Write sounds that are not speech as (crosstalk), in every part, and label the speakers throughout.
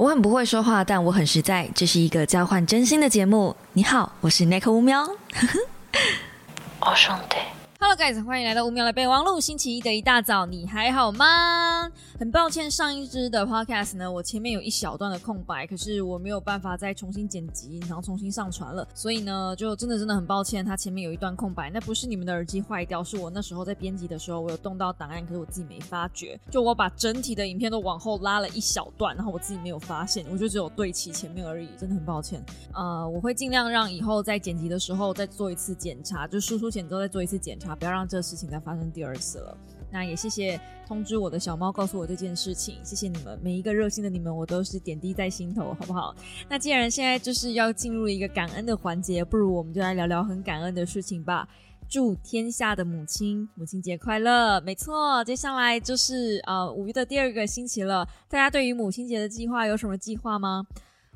Speaker 1: 我很不会说话，但我很实在。这是一个交换真心的节目。你好，我是 Nick 乌喵。(laughs)
Speaker 2: 我兄弟。
Speaker 3: Hello guys，欢迎来到五秒的备忘录。星期一的一大早，你还好吗？很抱歉，上一支的 podcast 呢，我前面有一小段的空白，可是我没有办法再重新剪辑，然后重新上传了，所以呢，就真的真的很抱歉，它前面有一段空白。那不是你们的耳机坏掉，是我那时候在编辑的时候，我有动到档案，可是我自己没发觉。就我把整体的影片都往后拉了一小段，然后我自己没有发现，我就只有对齐前面而已，真的很抱歉。呃，我会尽量让以后在剪辑的时候再做一次检查，就输出前之后再做一次检查，不要让这个事情再发生第二次了。那也谢谢通知我的小猫告诉我这件事情，谢谢你们每一个热心的你们，我都是点滴在心头，好不好？那既然现在就是要进入一个感恩的环节，不如我们就来聊聊很感恩的事情吧。祝天下的母亲母亲节快乐！没错，接下来就是呃五月的第二个星期了，大家对于母亲节的计划有什么计划吗？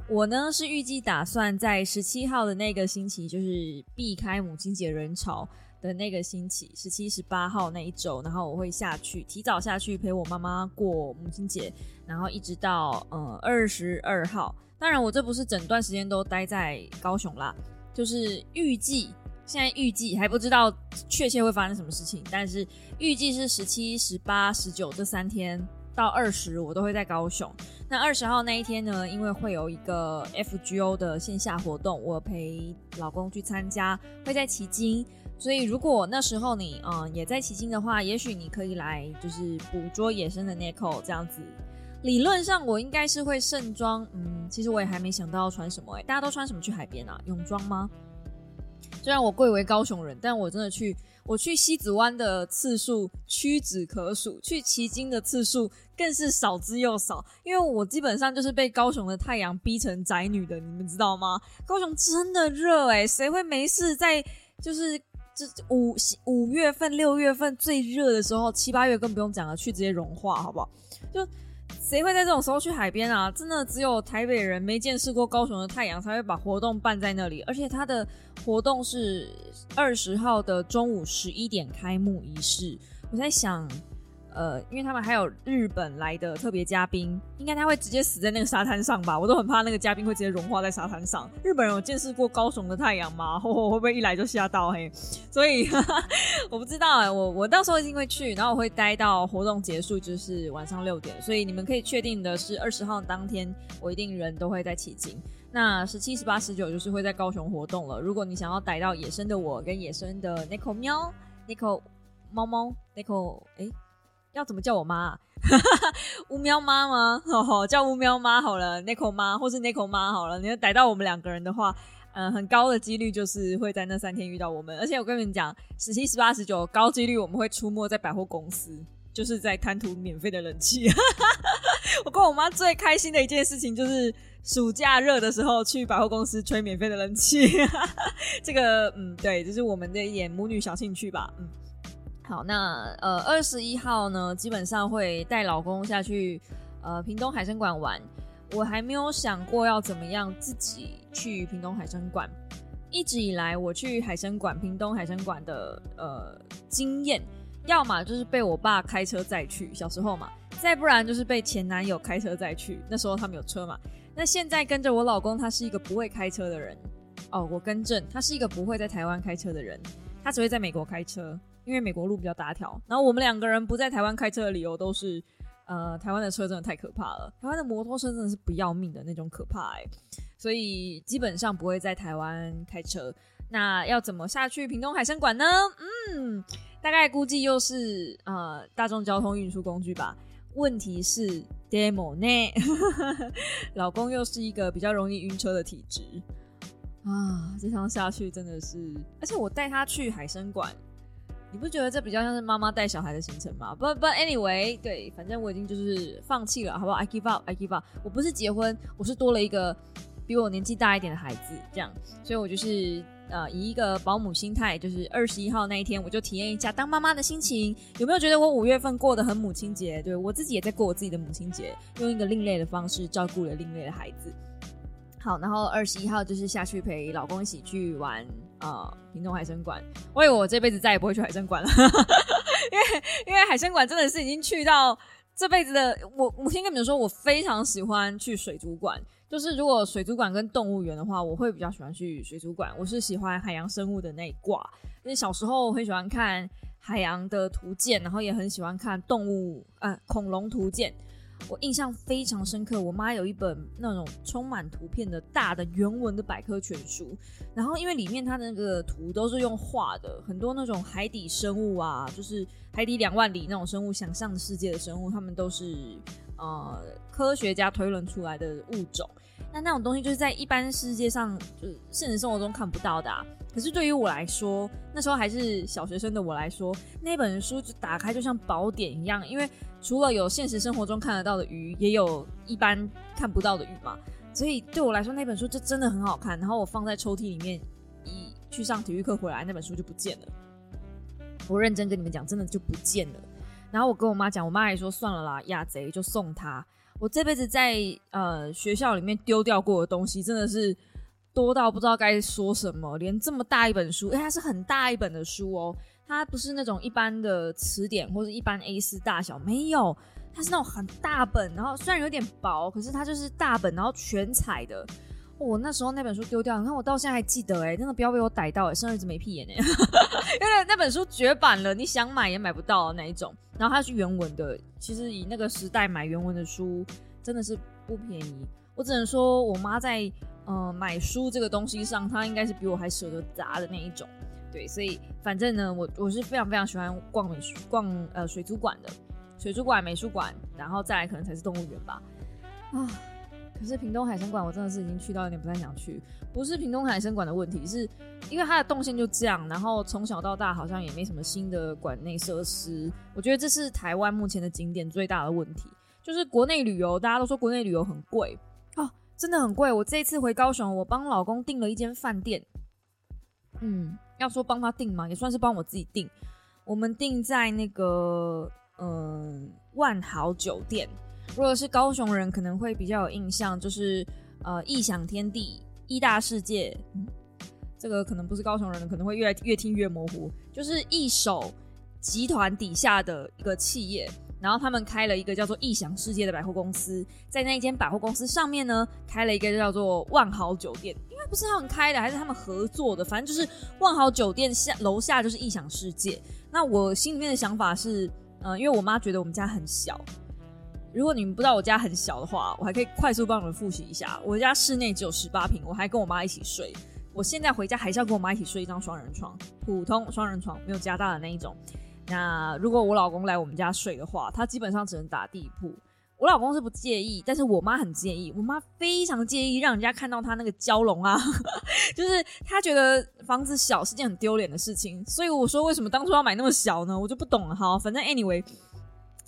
Speaker 3: 我呢是预计打算在十七号的那个星期，就是避开母亲节人潮。的那个星期，十七、十八号那一周，然后我会下去，提早下去陪我妈妈过母亲节，然后一直到呃二十二号。当然，我这不是整段时间都待在高雄啦，就是预计现在预计还不知道确切会发生什么事情，但是预计是十七、十八、十九这三天到二十，我都会在高雄。那二十号那一天呢，因为会有一个 FGO 的线下活动，我陪老公去参加，会在旗津。所以，如果那时候你嗯也在骑行的话，也许你可以来就是捕捉野生的 Nico 这样子。理论上我应该是会盛装，嗯，其实我也还没想到要穿什么哎。大家都穿什么去海边啊？泳装吗？虽然我贵为高雄人，但我真的去我去西子湾的次数屈指可数，去骑鲸的次数更是少之又少。因为我基本上就是被高雄的太阳逼成宅女的，你们知道吗？高雄真的热哎，谁会没事在就是？这五五月份、六月份最热的时候，七八月更不用讲了，去直接融化，好不好？就谁会在这种时候去海边啊？真的只有台北人没见识过高雄的太阳，才会把活动办在那里。而且它的活动是二十号的中午十一点开幕仪式。我在想。呃，因为他们还有日本来的特别嘉宾，应该他会直接死在那个沙滩上吧？我都很怕那个嘉宾会直接融化在沙滩上。日本人有见识过高雄的太阳吗？(laughs) 会不会一来就吓到嘿？所以 (laughs) 我不知道哎，我我到时候一定会去，然后我会待到活动结束，就是晚上六点。所以你们可以确定的是，二十号当天我一定人都会在起劲。那十七、十八、十九就是会在高雄活动了。如果你想要逮到野生的我跟野生的 n i c o 喵、n i c o 猫猫、n i c o 哎。要怎么叫我妈？(laughs) 乌喵妈吗？叫乌喵妈好了，Nico 妈或是 Nico 妈好了。你要逮到我们两个人的话，嗯，很高的几率就是会在那三天遇到我们。而且我跟你们讲，十七、十八、十九，高几率我们会出没在百货公司，就是在贪图免费的冷气。(laughs) 我跟我妈最开心的一件事情就是暑假热的时候去百货公司吹免费的冷气。(laughs) 这个，嗯，对，就是我们的一点母女小兴趣吧，嗯。好，那呃二十一号呢，基本上会带老公下去呃屏东海参馆玩。我还没有想过要怎么样自己去屏东海参馆。一直以来我去海参馆、屏东海参馆的呃经验，要么就是被我爸开车载去，小时候嘛；再不然就是被前男友开车载去，那时候他们有车嘛。那现在跟着我老公，他是一个不会开车的人。哦，我更正，他是一个不会在台湾开车的人，他只会在美国开车。因为美国路比较大条，然后我们两个人不在台湾开车的理由都是，呃，台湾的车真的太可怕了，台湾的摩托车真的是不要命的那种可怕哎，所以基本上不会在台湾开车。那要怎么下去屏东海参馆呢？嗯，大概估计又是呃大众交通运输工具吧。问题是 demo 呢，(laughs) 老公又是一个比较容易晕车的体质啊，这趟下去真的是，而且我带他去海参馆。你不觉得这比较像是妈妈带小孩的行程吗？不不，anyway，对，反正我已经就是放弃了，好不好？I give up，I give up。我不是结婚，我是多了一个比我年纪大一点的孩子，这样，所以我就是呃以一个保姆心态，就是二十一号那一天，我就体验一下当妈妈的心情。有没有觉得我五月份过得很母亲节？对我自己也在过我自己的母亲节，用一个另类的方式照顾了另类的孩子。好，然后二十一号就是下去陪老公一起去玩啊，屏东海参馆。我以为我这辈子再也不会去海参馆了，(laughs) 因为因为海参馆真的是已经去到这辈子的我，我先跟你们说，我非常喜欢去水族馆。就是如果水族馆跟动物园的话，我会比较喜欢去水族馆。我是喜欢海洋生物的那一挂，因为小时候很喜欢看海洋的图鉴，然后也很喜欢看动物，呃，恐龙图鉴。我印象非常深刻，我妈有一本那种充满图片的大的原文的百科全书，然后因为里面它的那个图都是用画的，很多那种海底生物啊，就是海底两万里那种生物，想象世界的生物，他们都是呃科学家推论出来的物种。那那种东西就是在一般世界上，就是现实生活中看不到的。可是对于我来说，那时候还是小学生的我来说，那本书就打开就像宝典一样，因为除了有现实生活中看得到的鱼，也有一般看不到的鱼嘛。所以对我来说，那本书就真的很好看。然后我放在抽屉里面，一去上体育课回来，那本书就不见了。我认真跟你们讲，真的就不见了。然后我跟我妈讲，我妈还说算了啦，亚贼就送他。我这辈子在呃学校里面丢掉过的东西，真的是多到不知道该说什么。连这么大一本书，哎，它是很大一本的书哦，它不是那种一般的词典或者一般 A 四大小，没有，它是那种很大本，然后虽然有点薄，可是它就是大本，然后全彩的。我那时候那本书丢掉，你看我到现在还记得，哎，真的不要被我逮到，哎，生儿子没屁眼哎，(laughs) 因为那本书绝版了，你想买也买不到的那一种。然后它是原文的，其实以那个时代买原文的书真的是不便宜。我只能说我妈在呃买书这个东西上，她应该是比我还舍得砸的那一种。对，所以反正呢，我我是非常非常喜欢逛美术逛呃水族馆的，水族馆、美术馆，然后再来可能才是动物园吧。啊。可是屏东海参馆，我真的是已经去到有点不太想去。不是屏东海参馆的问题，是因为它的动线就这样，然后从小到大好像也没什么新的馆内设施。我觉得这是台湾目前的景点最大的问题，就是国内旅游，大家都说国内旅游很贵哦，真的很贵。我这一次回高雄，我帮老公订了一间饭店，嗯，要说帮他订嘛，也算是帮我自己订。我们订在那个嗯万豪酒店。如果是高雄人，可能会比较有印象，就是呃，异想天地、异大世界，这个可能不是高雄人，可能会越越听越模糊。就是一手集团底下的一个企业，然后他们开了一个叫做异想世界的百货公司，在那一间百货公司上面呢，开了一个叫做万豪酒店，应该不是他们开的，还是他们合作的，反正就是万豪酒店下楼下就是异想世界。那我心里面的想法是，呃，因为我妈觉得我们家很小。如果你们不知道我家很小的话，我还可以快速帮你们复习一下。我家室内只有十八平，我还跟我妈一起睡。我现在回家还是要跟我妈一起睡一张双人床，普通双人床，没有加大的那一种。那如果我老公来我们家睡的话，他基本上只能打地铺。我老公是不介意，但是我妈很介意。我妈非常介意让人家看到他那个蛟龙啊，(laughs) 就是他觉得房子小是件很丢脸的事情。所以我说为什么当初要买那么小呢？我就不懂了。好，反正 anyway。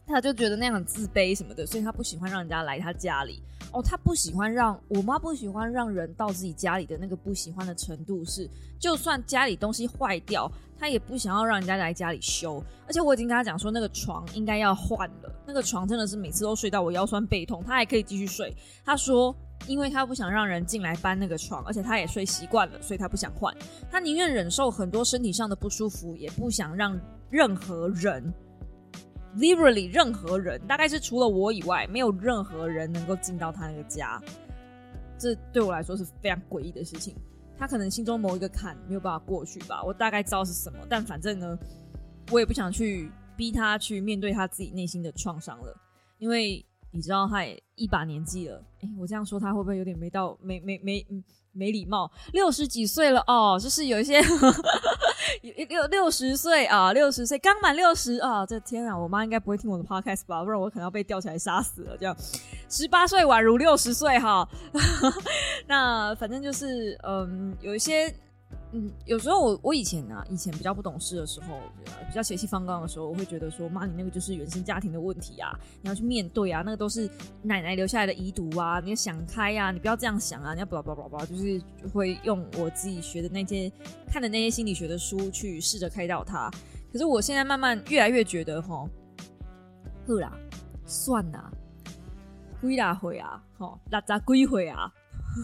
Speaker 3: 他就觉得那样很自卑什么的，所以他不喜欢让人家来他家里。哦，他不喜欢让我妈不喜欢让人到自己家里的那个不喜欢的程度是，就算家里东西坏掉，他也不想要让人家来家里修。而且我已经跟他讲说，那个床应该要换了。那个床真的是每次都睡到我腰酸背痛，他还可以继续睡。他说，因为他不想让人进来搬那个床，而且他也睡习惯了，所以他不想换。他宁愿忍受很多身体上的不舒服，也不想让任何人。Literally，任何人，大概是除了我以外，没有任何人能够进到他那个家。这对我来说是非常诡异的事情。他可能心中某一个坎没有办法过去吧，我大概知道是什么，但反正呢，我也不想去逼他去面对他自己内心的创伤了，因为你知道他也一把年纪了。哎，我这样说他会不会有点没到没没没没礼貌？六十几岁了哦，就是有一些。(laughs) 六六十岁啊，六十岁刚满六十啊！这天啊，我妈应该不会听我的 podcast 吧？不然我可能要被吊起来杀死了。这样，十八岁宛如六十岁哈。(laughs) 那反正就是，嗯，有一些。嗯，有时候我我以前啊，以前比较不懂事的时候，比较血气方刚的时候，我会觉得说，妈，你那个就是原生家庭的问题啊，你要去面对啊，那个都是奶奶留下来的遗毒啊，你要想开呀，你不要这样想啊，你要不不不不，就是会用我自己学的那些看的那些心理学的书去试着开导他。可是我现在慢慢越来越觉得，哈，呵啦，算啦，归啦回啊，吼，那咋归回啊？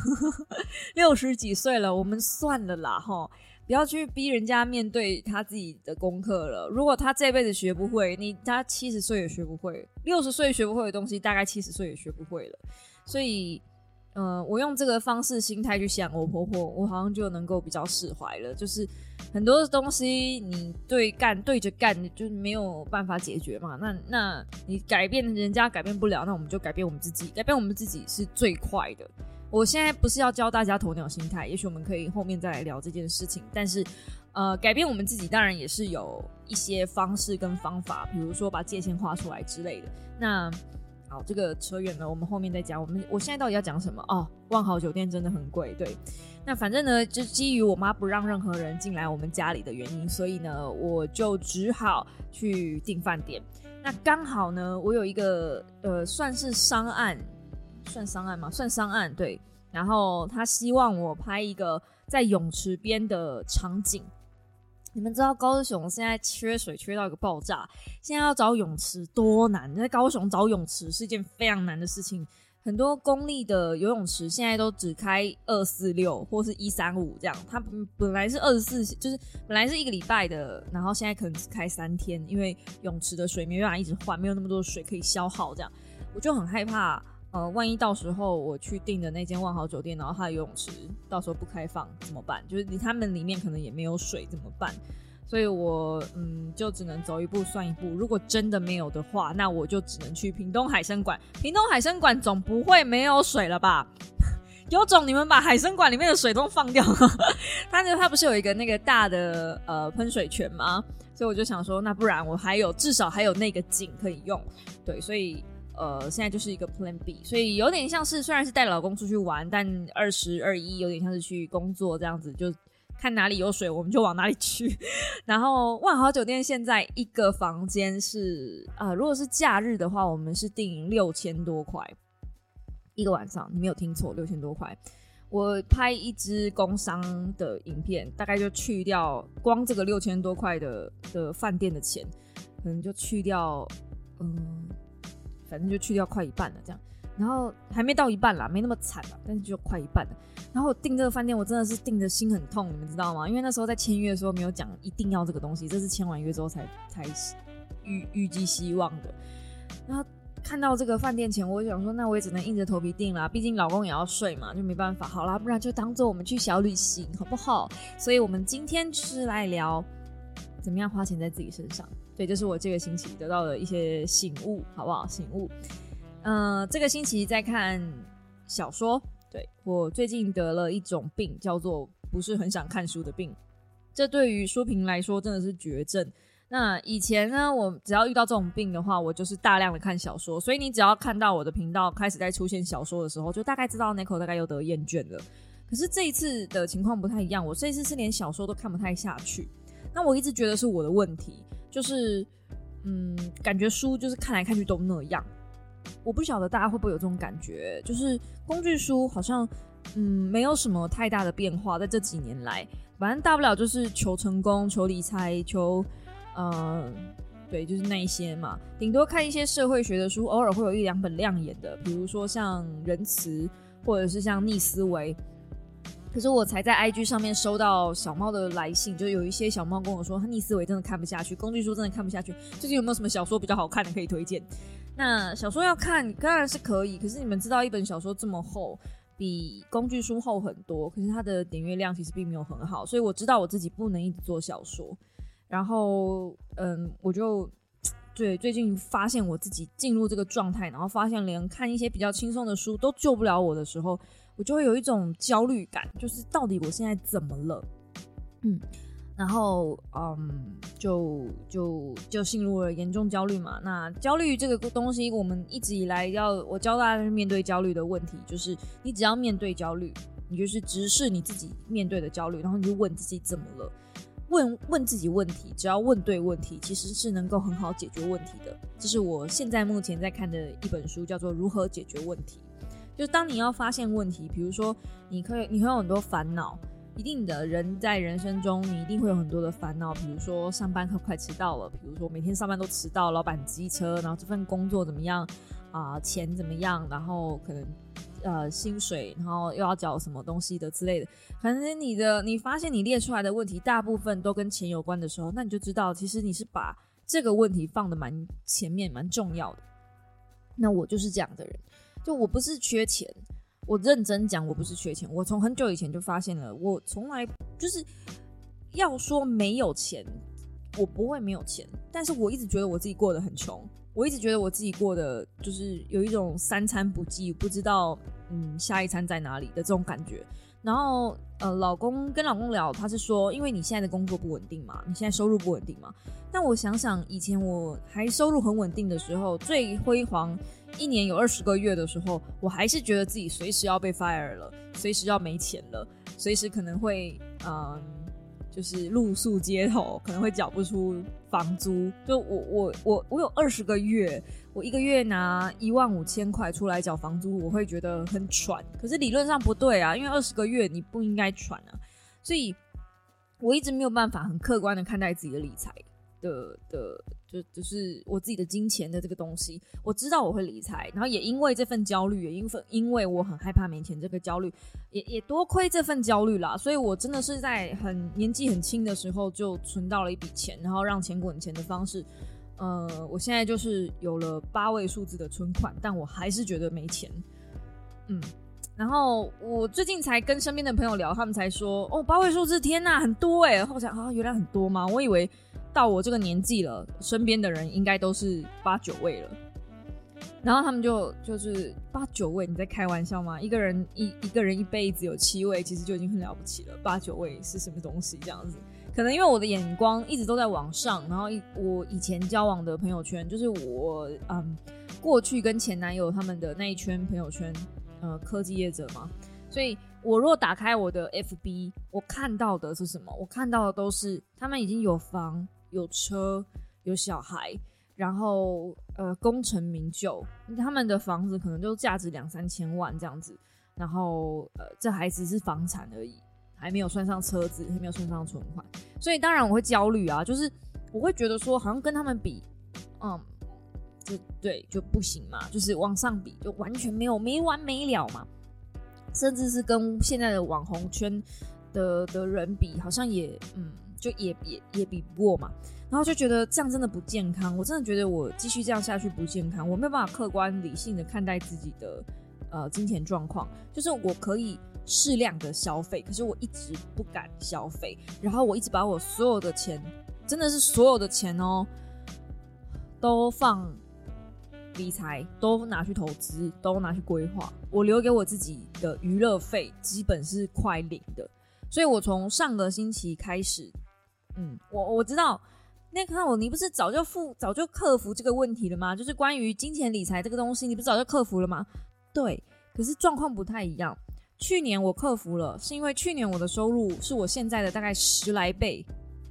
Speaker 3: (laughs) 六十几岁了，我们算了啦，哈，不要去逼人家面对他自己的功课了。如果他这辈子学不会，你他七十岁也学不会，六十岁学不会的东西，大概七十岁也学不会了。所以。嗯，我用这个方式心态去想我婆婆，我好像就能够比较释怀了。就是很多东西你对干对着干，就没有办法解决嘛。那那你改变人家改变不了，那我们就改变我们自己，改变我们自己是最快的。我现在不是要教大家鸵鸟心态，也许我们可以后面再来聊这件事情。但是，呃，改变我们自己当然也是有一些方式跟方法，比如说把界限画出来之类的。那。好，这个扯远了，我们后面再讲。我们我现在到底要讲什么？哦，万豪酒店真的很贵。对，那反正呢，就基于我妈不让任何人进来我们家里的原因，所以呢，我就只好去订饭店。那刚好呢，我有一个呃，算是商案，算商案吗？算商案。对，然后他希望我拍一个在泳池边的场景。你们知道高雄现在缺水缺到一个爆炸，现在要找泳池多难？在高雄找泳池是一件非常难的事情。很多公立的游泳池现在都只开二四六或是一三五这样，它本来是二十四，就是本来是一个礼拜的，然后现在可能只开三天，因为泳池的水没办法一直换，没有那么多水可以消耗，这样我就很害怕。呃，万一到时候我去订的那间万豪酒店，然后它的游泳池到时候不开放怎么办？就是他们里面可能也没有水怎么办？所以我嗯，就只能走一步算一步。如果真的没有的话，那我就只能去屏东海参馆。屏东海参馆总不会没有水了吧？(laughs) 有种你们把海参馆里面的水都放掉。(laughs) 它它不是有一个那个大的呃喷水泉吗？所以我就想说，那不然我还有至少还有那个井可以用。对，所以。呃，现在就是一个 Plan B，所以有点像是虽然是带老公出去玩，但二十二一有点像是去工作这样子，就看哪里有水我们就往哪里去。(laughs) 然后万豪酒店现在一个房间是啊，如果是假日的话，我们是订六千多块一个晚上，你没有听错，六千多块。我拍一支工商的影片，大概就去掉光这个六千多块的的饭店的钱，可能就去掉嗯。反正就去掉快一半了，这样，然后还没到一半啦，没那么惨了，但是就快一半了。然后订这个饭店，我真的是订的心很痛，你们知道吗？因为那时候在签约的时候没有讲一定要这个东西，这是签完约之后才才预预计希望的。然后看到这个饭店前，我想说，那我也只能硬着头皮订啦，毕竟老公也要睡嘛，就没办法。好啦，不然就当做我们去小旅行，好不好？所以我们今天就是来聊怎么样花钱在自己身上。对，这是我这个星期得到的一些醒悟，好不好？醒悟。嗯，这个星期在看小说。对我最近得了一种病，叫做不是很想看书的病。这对于书评来说真的是绝症。那以前呢，我只要遇到这种病的话，我就是大量的看小说。所以你只要看到我的频道开始在出现小说的时候，就大概知道 Nico 大概又得厌倦了。可是这一次的情况不太一样，我这一次是连小说都看不太下去。那我一直觉得是我的问题。就是，嗯，感觉书就是看来看去都那样。我不晓得大家会不会有这种感觉，就是工具书好像，嗯，没有什么太大的变化，在这几年来，反正大不了就是求成功、求理财、求，呃，对，就是那一些嘛。顶多看一些社会学的书，偶尔会有一两本亮眼的，比如说像仁慈，或者是像逆思维。可是我才在 IG 上面收到小猫的来信，就有一些小猫跟我说，他逆思维真的看不下去，工具书真的看不下去。最近有没有什么小说比较好看的可以推荐？那小说要看当然是可以，可是你们知道一本小说这么厚，比工具书厚很多，可是它的点阅量其实并没有很好，所以我知道我自己不能一直做小说。然后，嗯，我就对最近发现我自己进入这个状态，然后发现连看一些比较轻松的书都救不了我的时候。就会有一种焦虑感，就是到底我现在怎么了？嗯，然后嗯，就就就陷入了严重焦虑嘛。那焦虑这个东西，我们一直以来要我教大家面对焦虑的问题，就是你只要面对焦虑，你就是直视你自己面对的焦虑，然后你就问自己怎么了？问问自己问题，只要问对问题，其实是能够很好解决问题的。这是我现在目前在看的一本书，叫做《如何解决问题》。就当你要发现问题，比如说你可以，你会有很多烦恼，一定的人在人生中，你一定会有很多的烦恼，比如说上班快快迟到了，比如说每天上班都迟到，老板机车，然后这份工作怎么样啊，钱怎么样，然后可能呃薪水，然后又要缴什么东西的之类的。反正你的你发现你列出来的问题大部分都跟钱有关的时候，那你就知道其实你是把这个问题放的蛮前面、蛮重要的。那我就是这样的人，就我不是缺钱，我认真讲，我不是缺钱。我从很久以前就发现了，我从来就是要说没有钱，我不会没有钱，但是我一直觉得我自己过得很穷。我一直觉得我自己过得就是有一种三餐不继，不知道嗯下一餐在哪里的这种感觉。然后呃，老公跟老公聊，他是说，因为你现在的工作不稳定嘛，你现在收入不稳定嘛。但我想想，以前我还收入很稳定的时候，最辉煌一年有二十个月的时候，我还是觉得自己随时要被 fire 了，随时要没钱了，随时可能会嗯。就是露宿街头，可能会缴不出房租。就我我我我有二十个月，我一个月拿一万五千块出来缴房租，我会觉得很喘。可是理论上不对啊，因为二十个月你不应该喘啊。所以我一直没有办法很客观的看待自己的理财的的。就就是我自己的金钱的这个东西，我知道我会理财，然后也因为这份焦虑，也因为因为我很害怕没钱这个焦虑，也也多亏这份焦虑啦，所以我真的是在很年纪很轻的时候就存到了一笔钱，然后让钱滚钱的方式，呃，我现在就是有了八位数字的存款，但我还是觉得没钱，嗯，然后我最近才跟身边的朋友聊，他们才说，哦，八位数字，天呐，很多哎，我想啊，原来很多吗？我以为。到我这个年纪了，身边的人应该都是八九位了。然后他们就就是八九位，你在开玩笑吗？一个人一一个人一辈子有七位，其实就已经很了不起了。八九位是什么东西？这样子，可能因为我的眼光一直都在往上。然后一我以前交往的朋友圈，就是我嗯过去跟前男友他们的那一圈朋友圈，呃，科技业者嘛。所以我若打开我的 FB，我看到的是什么？我看到的都是他们已经有房。有车有小孩，然后呃功成名就，他们的房子可能就价值两三千万这样子，然后呃这还只是房产而已，还没有算上车子，还没有算上存款，所以当然我会焦虑啊，就是我会觉得说好像跟他们比，嗯，就对就不行嘛，就是往上比就完全没有没完没了嘛，甚至是跟现在的网红圈的的人比，好像也嗯。就也也也比不过嘛，然后就觉得这样真的不健康。我真的觉得我继续这样下去不健康，我没有办法客观理性的看待自己的呃金钱状况。就是我可以适量的消费，可是我一直不敢消费，然后我一直把我所有的钱，真的是所有的钱哦，都放理财，都拿去投资，都拿去规划。我留给我自己的娱乐费基本是快零的，所以我从上个星期开始。嗯，我我知道，那看我，你不是早就付早就克服这个问题了吗？就是关于金钱理财这个东西，你不是早就克服了吗？对，可是状况不太一样。去年我克服了，是因为去年我的收入是我现在的大概十来倍，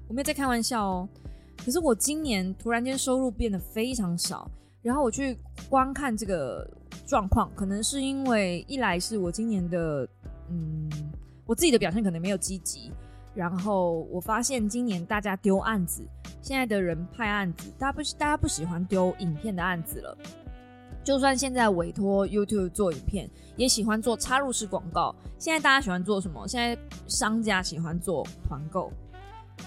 Speaker 3: 我没有在开玩笑哦。可是我今年突然间收入变得非常少，然后我去观看这个状况，可能是因为一来是我今年的嗯，我自己的表现可能没有积极。然后我发现今年大家丢案子，现在的人派案子，大家不大家不喜欢丢影片的案子了。就算现在委托 YouTube 做影片，也喜欢做插入式广告。现在大家喜欢做什么？现在商家喜欢做团购。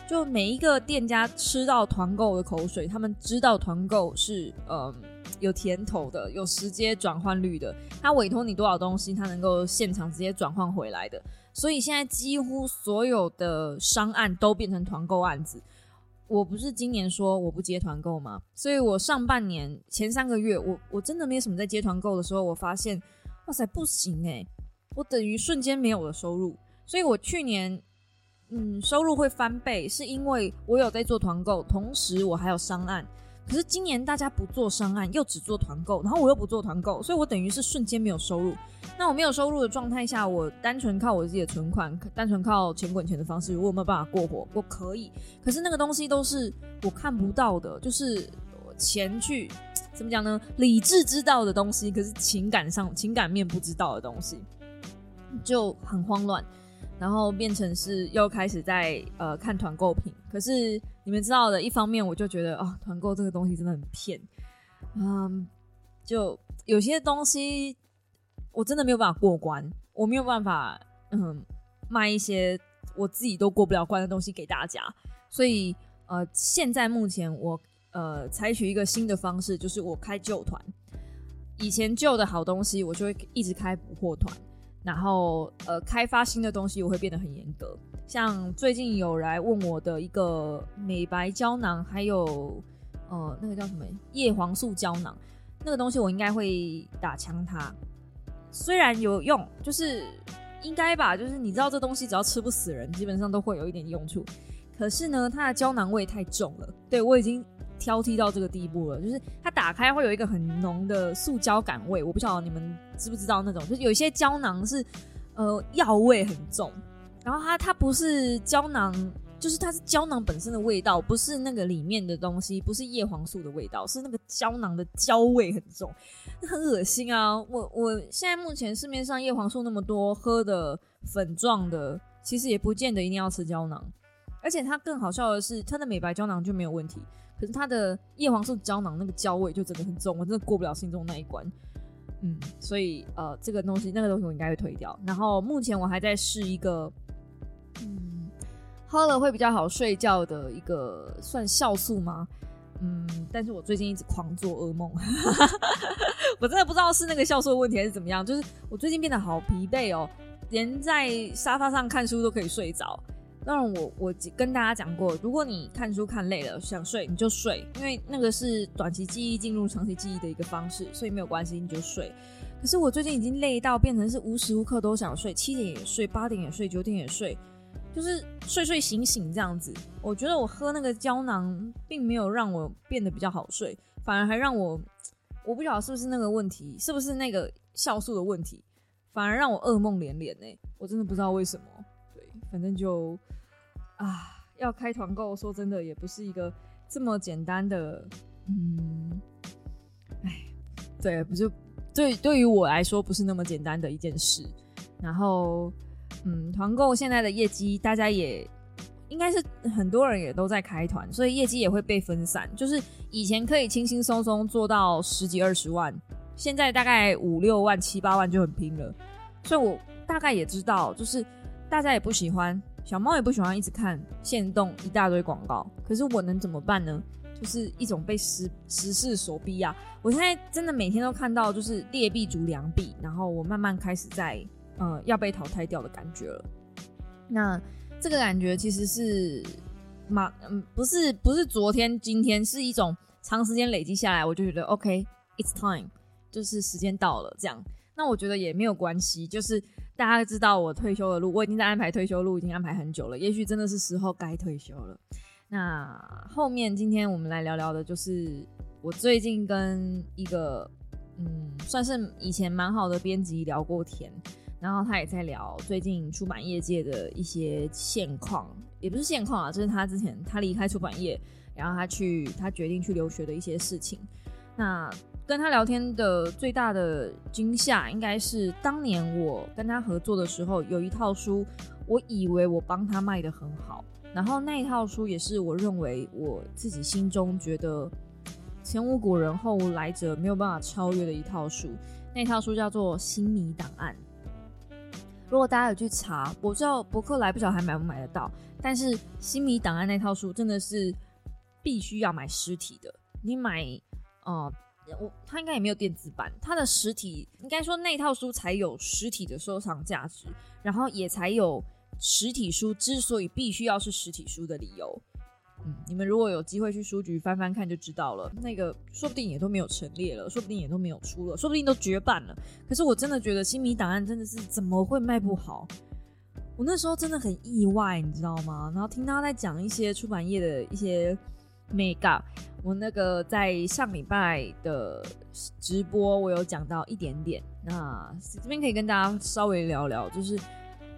Speaker 3: 就每一个店家吃到团购的口水，他们知道团购是嗯有甜头的，有直接转换率的。他委托你多少东西，他能够现场直接转换回来的。所以现在几乎所有的商案都变成团购案子。我不是今年说我不接团购吗？所以我上半年前三个月，我我真的没有什么在接团购的时候，我发现，哇塞，不行诶，我等于瞬间没有了收入。所以我去年，嗯，收入会翻倍，是因为我有在做团购，同时我还有商案。可是今年大家不做商案，又只做团购，然后我又不做团购，所以我等于是瞬间没有收入。那我没有收入的状态下，我单纯靠我自己的存款，单纯靠钱滚钱的方式，我有没有办法过活？我可以。可是那个东西都是我看不到的，就是钱去怎么讲呢？理智知道的东西，可是情感上情感面不知道的东西，就很慌乱。然后变成是又开始在呃看团购品，可是你们知道的，一方面我就觉得哦，团购这个东西真的很骗，嗯，就有些东西我真的没有办法过关，我没有办法嗯卖一些我自己都过不了关的东西给大家，所以呃，现在目前我呃采取一个新的方式，就是我开旧团，以前旧的好东西我就会一直开补货团，然后呃开发新的东西我会变得很严格，像最近有来问我的一个美白胶囊，还有呃那个叫什么叶黄素胶囊，那个东西我应该会打枪它。虽然有用，就是应该吧，就是你知道这东西只要吃不死人，基本上都会有一点用处。可是呢，它的胶囊味太重了，对我已经挑剔到这个地步了。就是它打开会有一个很浓的塑胶感味，我不晓得你们知不知道那种，就是有一些胶囊是呃药味很重，然后它它不是胶囊。就是它是胶囊本身的味道，不是那个里面的东西，不是叶黄素的味道，是那个胶囊的胶味很重，很恶心啊！我我现在目前市面上叶黄素那么多，喝的粉状的，其实也不见得一定要吃胶囊。而且它更好笑的是，它的美白胶囊就没有问题，它的叶黄素胶囊那个胶味就真的很重，我真的过不了心中那一关。嗯，所以呃，这个东西那个东西我应该会推掉。然后目前我还在试一个，嗯。喝了会比较好睡觉的一个算酵素吗？嗯，但是我最近一直狂做噩梦，(laughs) 我真的不知道是那个酵素的问题还是怎么样。就是我最近变得好疲惫哦，连在沙发上看书都可以睡着。当然，我我跟大家讲过，如果你看书看累了想睡，你就睡，因为那个是短期记忆进入长期记忆的一个方式，所以没有关系，你就睡。可是我最近已经累到变成是无时无刻都想睡，七点也睡，八点也睡，九点也睡。就是睡睡醒醒这样子，我觉得我喝那个胶囊并没有让我变得比较好睡，反而还让我，我不晓得是不是那个问题，是不是那个酵素的问题，反而让我噩梦连连呢？我真的不知道为什么。对，反正就啊，要开团购，说真的也不是一个这么简单的，嗯，哎，对，不就对对于我来说不是那么简单的一件事，然后。嗯，团购现在的业绩，大家也应该是很多人也都在开团，所以业绩也会被分散。就是以前可以轻轻松松做到十几二十万，现在大概五六万、七八万就很拼了。所以我大概也知道，就是大家也不喜欢，小猫也不喜欢一直看线动一大堆广告。可是我能怎么办呢？就是一种被时时势所逼啊！我现在真的每天都看到，就是劣币逐良币，然后我慢慢开始在。呃，要被淘汰掉的感觉了。那这个感觉其实是马，嗯，不是不是昨天今天，是一种长时间累积下来，我就觉得 OK，it's time，就是时间到了这样。那我觉得也没有关系，就是大家知道我退休的路，我已经在安排退休路，已经安排很久了。也许真的是时候该退休了。那后面今天我们来聊聊的，就是我最近跟一个嗯，算是以前蛮好的编辑聊过天。然后他也在聊最近出版业界的一些现况，也不是现况啊，就是他之前他离开出版业，然后他去他决定去留学的一些事情。那跟他聊天的最大的惊吓，应该是当年我跟他合作的时候，有一套书，我以为我帮他卖的很好，然后那一套书也是我认为我自己心中觉得前无古人后无来者没有办法超越的一套书，那套书叫做《新迷档案》。如果大家有去查，我知道博客来不晓得还买不买得到，但是《新迷档案》那套书真的是必须要买实体的。你买，呃，我它应该也没有电子版，它的实体应该说那套书才有实体的收藏价值，然后也才有实体书之所以必须要是实体书的理由。嗯，你们如果有机会去书局翻翻看就知道了，那个说不定也都没有陈列了，说不定也都没有出了，说不定都绝版了。可是我真的觉得《新迷档案》真的是怎么会卖不好？我那时候真的很意外，你知道吗？然后听他在讲一些出版业的一些 mega，我那个在上礼拜的直播我有讲到一点点，那这边可以跟大家稍微聊聊，就是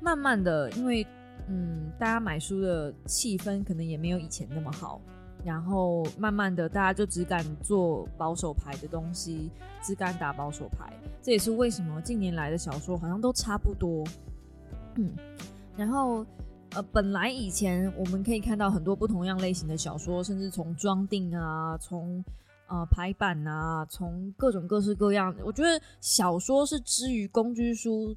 Speaker 3: 慢慢的因为。嗯，大家买书的气氛可能也没有以前那么好，然后慢慢的大家就只敢做保守牌的东西，只敢打保守牌，这也是为什么近年来的小说好像都差不多。嗯，然后呃，本来以前我们可以看到很多不同样类型的小说，甚至从装订啊，从呃排版啊，从各种各式各样的，我觉得小说是之于工具书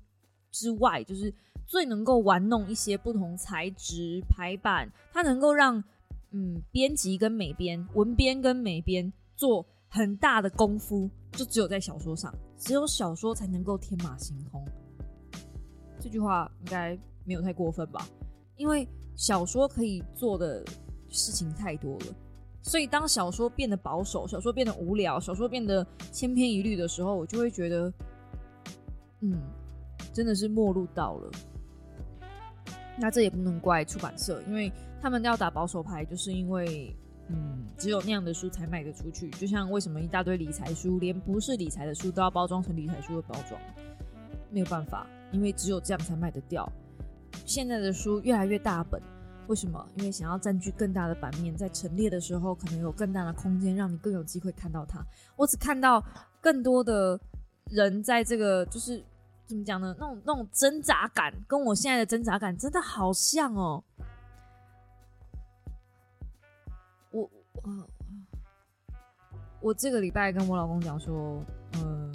Speaker 3: 之外，就是最能够玩弄一些不同材质排版，它能够让嗯编辑跟美编、文编跟美编做很大的功夫，就只有在小说上，只有小说才能够天马行空。这句话应该没有太过分吧？因为小说可以做的事情太多了，所以当小说变得保守，小说变得无聊，小说变得千篇一律的时候，我就会觉得，嗯，真的是末路到了。那这也不能怪出版社，因为他们要打保守牌，就是因为，嗯，只有那样的书才卖得出去。就像为什么一大堆理财书，连不是理财的书都要包装成理财书的包装，没有办法。因为只有这样才卖得掉。现在的书越来越大本，为什么？因为想要占据更大的版面，在陈列的时候可能有更大的空间，让你更有机会看到它。我只看到更多的人在这个，就是怎么讲呢？那种那种挣扎感，跟我现在的挣扎感真的好像哦。我我我这个礼拜跟我老公讲说，嗯。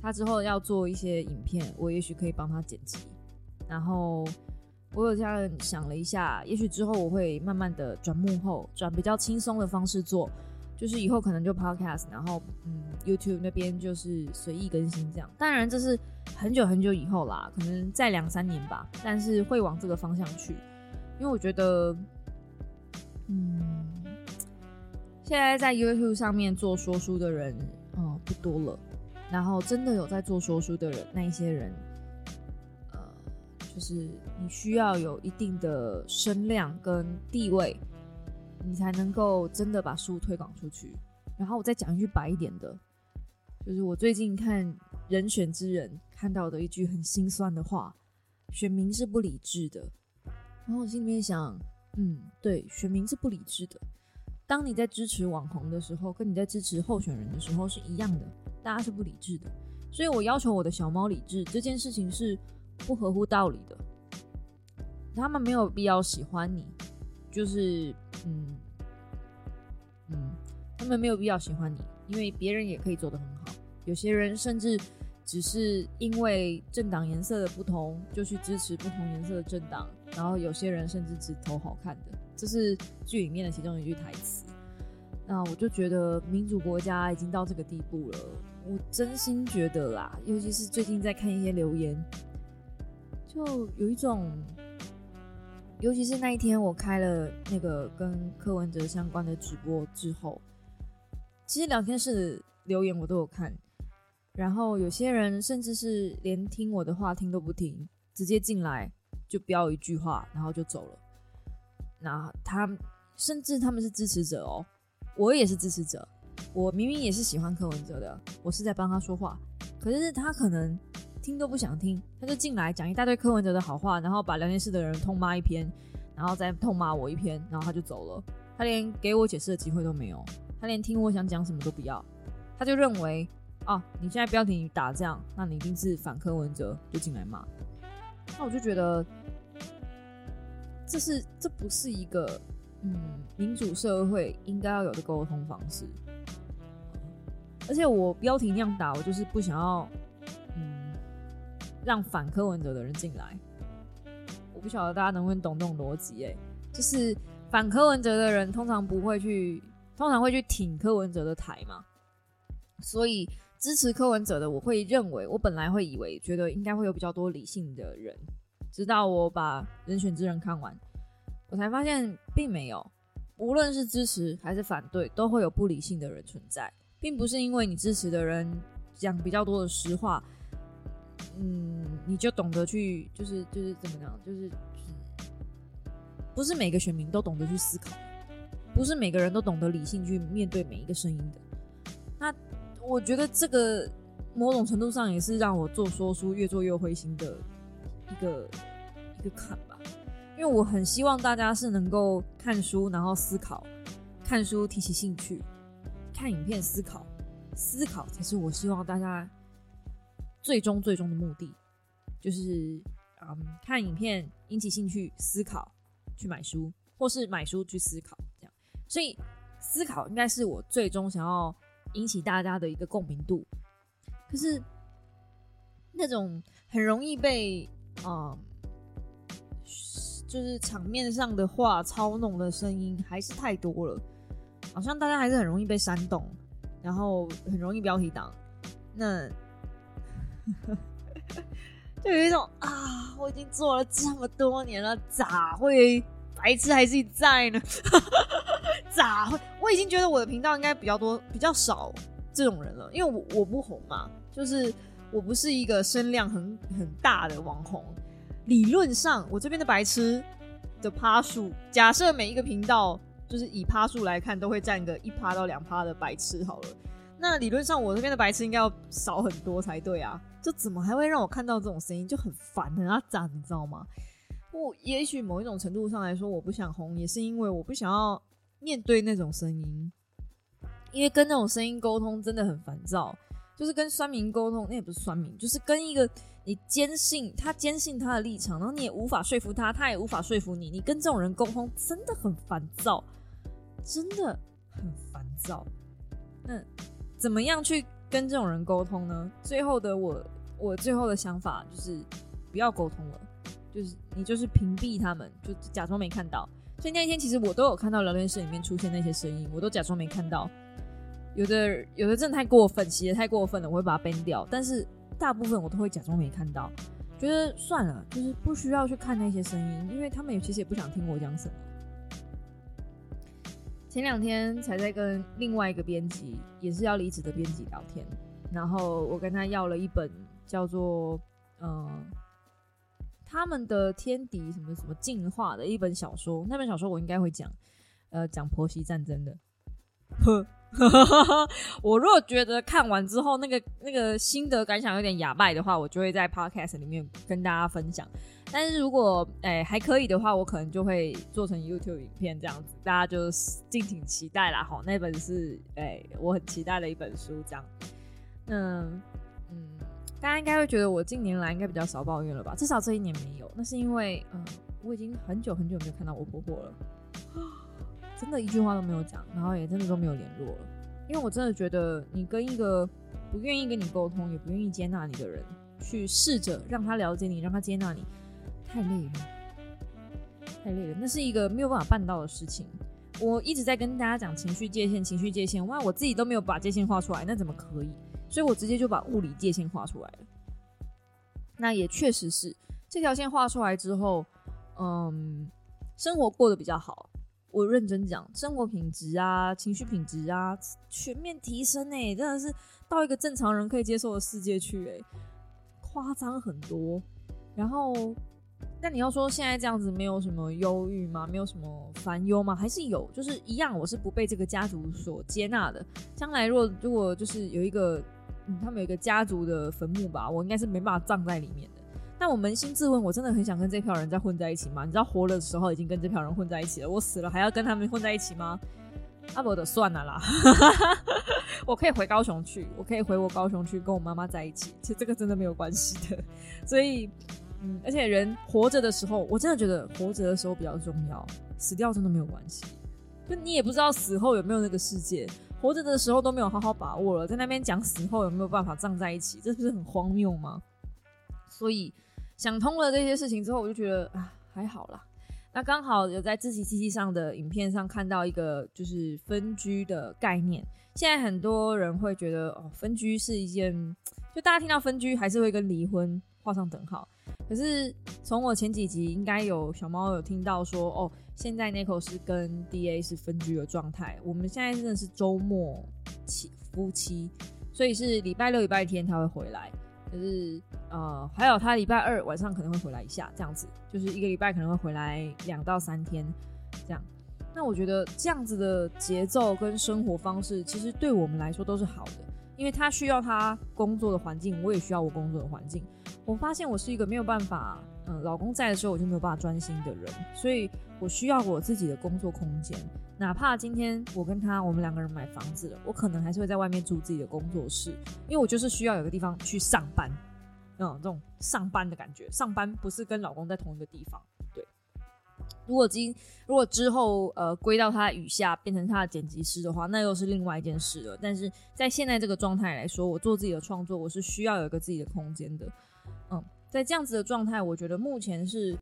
Speaker 3: 他之后要做一些影片，我也许可以帮他剪辑。然后我有这样想了一下，也许之后我会慢慢的转幕后，转比较轻松的方式做，就是以后可能就 podcast，然后嗯 YouTube 那边就是随意更新这样。当然这是很久很久以后啦，可能再两三年吧，但是会往这个方向去，因为我觉得，嗯，现在在 YouTube 上面做说书的人，嗯，不多了。然后真的有在做说书的人，那一些人，就是你需要有一定的声量跟地位，你才能够真的把书推广出去。然后我再讲一句白一点的，就是我最近看《人选之人》看到的一句很心酸的话：选民是不理智的。然后我心里面想，嗯，对，选民是不理智的。当你在支持网红的时候，跟你在支持候选人的时候是一样的。大家是不理智的，所以我要求我的小猫理智这件事情是不合乎道理的。他们没有必要喜欢你，就是嗯嗯，他们没有必要喜欢你，因为别人也可以做得很好。有些人甚至只是因为政党颜色的不同，就去支持不同颜色的政党。然后有些人甚至只投好看的，这是剧里面的其中一句台词。那我就觉得民主国家已经到这个地步了，我真心觉得啦，尤其是最近在看一些留言，就有一种，尤其是那一天我开了那个跟柯文哲相关的直播之后，其实聊天室留言我都有看，然后有些人甚至是连听我的话听都不听，直接进来就标一句话，然后就走了。那他甚至他们是支持者哦。我也是支持者，我明明也是喜欢柯文哲的，我是在帮他说话，可是他可能听都不想听，他就进来讲一大堆柯文哲的好话，然后把聊天室的人痛骂一篇，然后再痛骂我一篇，然后他就走了，他连给我解释的机会都没有，他连听我想讲什么都不要，他就认为啊，你现在标题打这样，那你一定是反柯文哲，就进来骂，那我就觉得这是这不是一个。嗯，民主社会应该要有的沟通方式。而且我标题那样打，我就是不想要，让反柯文哲的人进来。我不晓得大家能不能懂这种逻辑？哎，就是反柯文哲的人通常不会去，通常会去挺柯文哲的台嘛。所以支持柯文哲的，我会认为，我本来会以为，觉得应该会有比较多理性的人，直到我把人选之人看完。我才发现，并没有，无论是支持还是反对，都会有不理性的人存在，并不是因为你支持的人讲比较多的实话，嗯，你就懂得去，就是就是怎么讲，就是不是每个选民都懂得去思考，不是每个人都懂得理性去面对每一个声音的。那我觉得这个某种程度上也是让我做说书越做越灰心的一个一个坎吧。因为我很希望大家是能够看书，然后思考，看书提起兴趣，看影片思考，思考才是我希望大家最终最终的目的，就是嗯，看影片引起兴趣，思考，去买书，或是买书去思考，这样。所以思考应该是我最终想要引起大家的一个共鸣度。可是那种很容易被啊、就是场面上的话操弄的声音还是太多了，好像大家还是很容易被煽动，然后很容易标题党。那 (laughs) 就有一种啊，我已经做了这么多年了，咋会白痴还是在呢？(laughs) 咋会？我已经觉得我的频道应该比较多、比较少这种人了，因为我我不红嘛，就是我不是一个声量很很大的网红。理论上，我这边的白痴的趴数，假设每一个频道就是以趴数来看，都会占个一趴到两趴的白痴好了。那理论上，我这边的白痴应该要少很多才对啊！就怎么还会让我看到这种声音，就很烦，很阿杂，你知道吗？我也许某一种程度上来说，我不想红，也是因为我不想要面对那种声音，因为跟那种声音沟通真的很烦躁。就是跟酸民沟通，那也不是酸民，就是跟一个你坚信他坚信他的立场，然后你也无法说服他，他也无法说服你，你跟这种人沟通真的很烦躁，真的很烦躁。那怎么样去跟这种人沟通呢？最后的我，我最后的想法就是不要沟通了，就是你就是屏蔽他们，就假装没看到。所以那一天其实我都有看到聊天室里面出现那些声音，我都假装没看到。有的有的真的太过分，写的太过分了，我会把它 ban 掉。但是大部分我都会假装没看到，觉得算了，就是不需要去看那些声音，因为他们也其实也不想听我讲什么。前两天才在跟另外一个编辑，也是要离职的编辑聊天，然后我跟他要了一本叫做嗯他们的天敌什么什么进化的一本小说，那本小说我应该会讲，呃，讲婆媳战争的。呵，(laughs) (laughs) 我如果觉得看完之后那个那个心得感想有点哑败的话，我就会在 podcast 里面跟大家分享。但是如果哎、还可以的话，我可能就会做成 YouTube 影片这样子，大家就敬请期待啦。好，那本是哎、我很期待的一本书，这样。嗯嗯，大家应该会觉得我近年来应该比较少抱怨了吧？至少这一年没有。那是因为嗯，我已经很久很久没有看到我婆婆了。真的一句话都没有讲，然后也真的都没有联络了，因为我真的觉得你跟一个不愿意跟你沟通，也不愿意接纳你的人，去试着让他了解你，让他接纳你，太累了，太累了，那是一个没有办法办到的事情。我一直在跟大家讲情绪界限，情绪界限，哇，我自己都没有把界限画出来，那怎么可以？所以我直接就把物理界限画出来了。那也确实是这条线画出来之后，嗯，生活过得比较好。我认真讲，生活品质啊，情绪品质啊，全面提升哎、真的是到一个正常人可以接受的世界去哎、夸张很多。然后，那你要说现在这样子没有什么忧郁吗？没有什么烦忧吗？还是有，就是一样，我是不被这个家族所接纳的。将来若如果就是有一个，嗯，他们有一个家族的坟墓吧，我应该是没办法葬在里面的。但我扪心自问，我真的很想跟这票人再混在一起吗？你知道活的时候已经跟这票人混在一起了，我死了还要跟他们混在一起吗？阿伯的算了啦，(laughs) 我可以回高雄去，我可以回我高雄去跟我妈妈在一起，其实这个真的没有关系的。所以，嗯，而且人活着的时候，我真的觉得活着的时候比较重要，死掉真的没有关系。就你也不知道死后有没有那个世界，活着的时候都没有好好把握了，在那边讲死后有没有办法葬在一起，这不是很荒谬吗？所以想通了这些事情之后，我就觉得啊，还好啦。那刚好有在自习机器上的影片上看到一个就是分居的概念。现在很多人会觉得哦，分居是一件，就大家听到分居还是会跟离婚画上等号。可是从我前几集应该有小猫有听到说哦，现在 Nico 是跟 DA 是分居的状态。我们现在真的是周末妻夫妻，所以是礼拜六、礼拜天他会回来。就是呃，还有他礼拜二晚上可能会回来一下，这样子，就是一个礼拜可能会回来两到三天，这样。那我觉得这样子的节奏跟生活方式，其实对我们来说都是好的，因为他需要他工作的环境，我也需要我工作的环境。我发现我是一个没有办法，嗯，老公在的时候我就没有办法专心的人，所以我需要我自己的工作空间。哪怕今天我跟他，我们两个人买房子了，我可能还是会在外面租自己的工作室，因为我就是需要有个地方去上班，嗯，这种上班的感觉。上班不是跟老公在同一个地方，对。如果今如果之后呃归到他雨下，变成他的剪辑师的话，那又是另外一件事了。但是在现在这个状态来说，我做自己的创作，我是需要有一个自己的空间的。在这样子的状态，我觉得目前是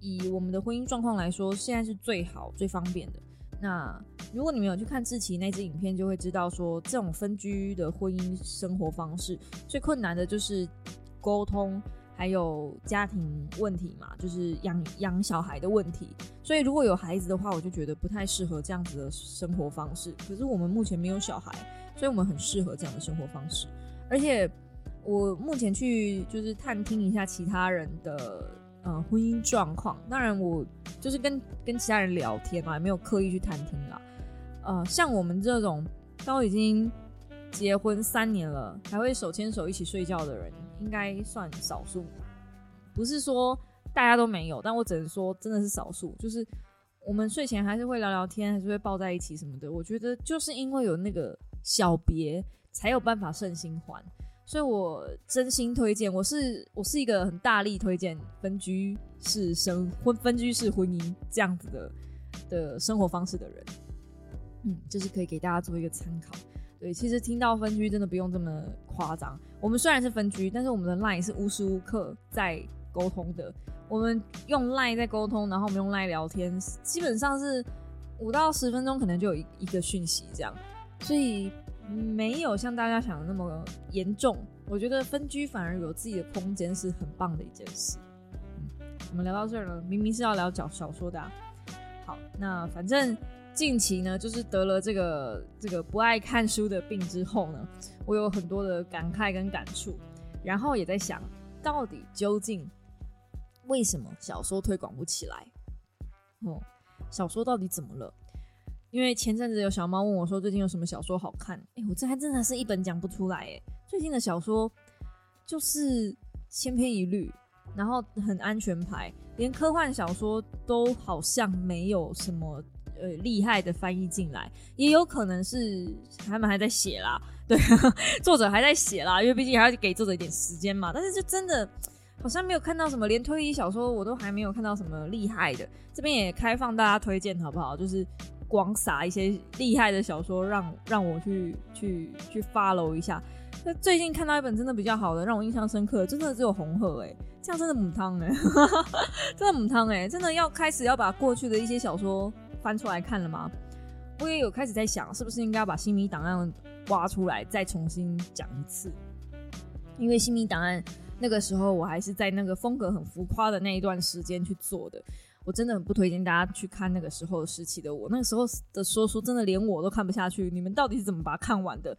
Speaker 3: 以我们的婚姻状况来说，现在是最好最方便的。那如果你们有去看志奇那支影片，就会知道说，这种分居的婚姻生活方式最困难的就是沟通。还有家庭问题嘛，就是养养小孩的问题，所以如果有孩子的话，我就觉得不太适合这样子的生活方式。可是我们目前没有小孩，所以我们很适合这样的生活方式。而且我目前去就是探听一下其他人的呃婚姻状况，当然我就是跟跟其他人聊天嘛，也没有刻意去探听啦。呃，像我们这种都已经结婚三年了，还会手牵手一起睡觉的人。应该算少数，不是说大家都没有，但我只能说真的是少数。就是我们睡前还是会聊聊天，还是会抱在一起什么的。我觉得就是因为有那个小别，才有办法胜新欢。所以我真心推荐，我是我是一个很大力推荐分居式生婚分居式婚姻这样子的的生活方式的人。嗯，就是可以给大家做一个参考。对，其实听到分居真的不用这么夸张。我们虽然是分居，但是我们的 line 是无时无刻在沟通的。我们用 line 在沟通，然后我们用 line 聊天，基本上是五到十分钟可能就有一一个讯息这样，所以没有像大家想的那么严重。我觉得分居反而有自己的空间是很棒的一件事。嗯，我们聊到这儿了，明明是要聊小小说的。好，那反正。近期呢，就是得了这个这个不爱看书的病之后呢，我有很多的感慨跟感触，然后也在想，到底究竟为什么小说推广不起来？哦，小说到底怎么了？因为前阵子有小猫问我说，最近有什么小说好看？哎，我这还真的是一本讲不出来哎。最近的小说就是千篇一律，然后很安全牌，连科幻小说都好像没有什么。呃，厉害的翻译进来，也有可能是他们还在写啦，对，(laughs) 作者还在写啦，因为毕竟还要给作者一点时间嘛。但是就真的好像没有看到什么，连推理小说我都还没有看到什么厉害的。这边也开放大家推荐好不好？就是光撒一些厉害的小说，让让我去去去 follow 一下。那最近看到一本真的比较好的，让我印象深刻，真的只有红鹤哎，这样 (laughs) 真的母汤哎，真的母汤哎，真的要开始要把过去的一些小说。翻出来看了吗？我也有开始在想，是不是应该要把新米档案挖出来，再重新讲一次？因为新米档案那个时候我还是在那个风格很浮夸的那一段时间去做的，我真的很不推荐大家去看那个时候时期的我。那个时候的说书真的连我都看不下去，你们到底是怎么把它看完的？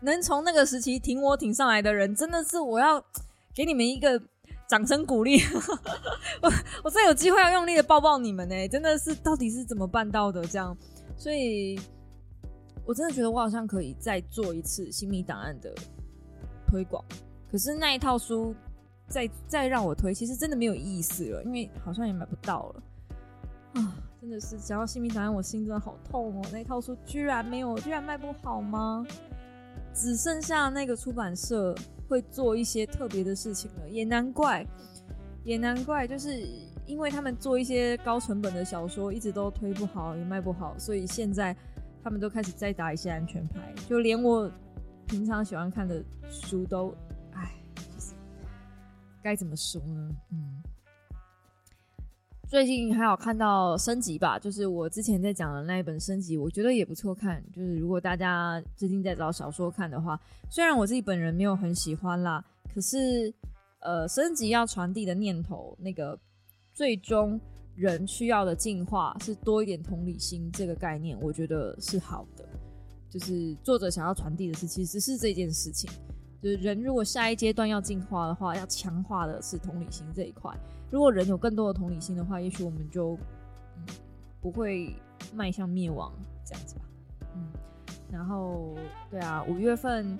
Speaker 3: 能从那个时期挺我挺上来的人，真的是我要给你们一个。掌声鼓励，(laughs) 我我真有机会要用力的抱抱你们呢，真的是到底是怎么办到的？这样，所以我真的觉得我好像可以再做一次新密档案的推广，可是那一套书再再让我推，其实真的没有意思了，因为好像也买不到了啊！真的是想到新密档案，我心真的好痛哦！那套书居然没有，居然卖不好吗？只剩下那个出版社。会做一些特别的事情了，也难怪，也难怪，就是因为他们做一些高成本的小说，一直都推不好，也卖不好，所以现在他们都开始再打一些安全牌，就连我平常喜欢看的书都，唉，该怎么说呢？嗯。最近还有看到升级吧，就是我之前在讲的那一本升级，我觉得也不错看。就是如果大家最近在找小说看的话，虽然我自己本人没有很喜欢啦，可是呃，升级要传递的念头，那个最终人需要的进化是多一点同理心这个概念，我觉得是好的。就是作者想要传递的是，其实是这件事情。就是人如果下一阶段要进化的话，要强化的是同理心这一块。如果人有更多的同理心的话，也许我们就嗯不会迈向灭亡这样子吧。嗯，然后对啊，五月份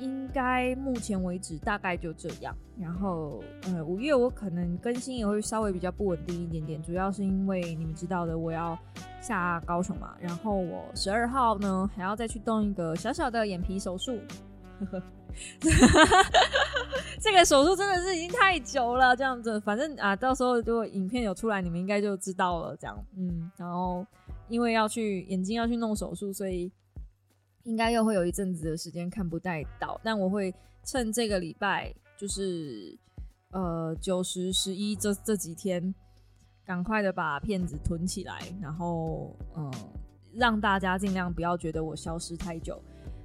Speaker 3: 应该目前为止大概就这样。然后呃，五月我可能更新也会稍微比较不稳定一点点，主要是因为你们知道的，我要下高雄嘛。然后我十二号呢还要再去动一个小小的眼皮手术。(laughs) 这个手术真的是已经太久了，这样子，反正啊，到时候如果影片有出来，你们应该就知道了。这样，嗯，然后因为要去眼睛要去弄手术，所以应该又会有一阵子的时间看不带到。但我会趁这个礼拜，就是呃九十十一这这几天，赶快的把片子囤起来，然后嗯，让大家尽量不要觉得我消失太久。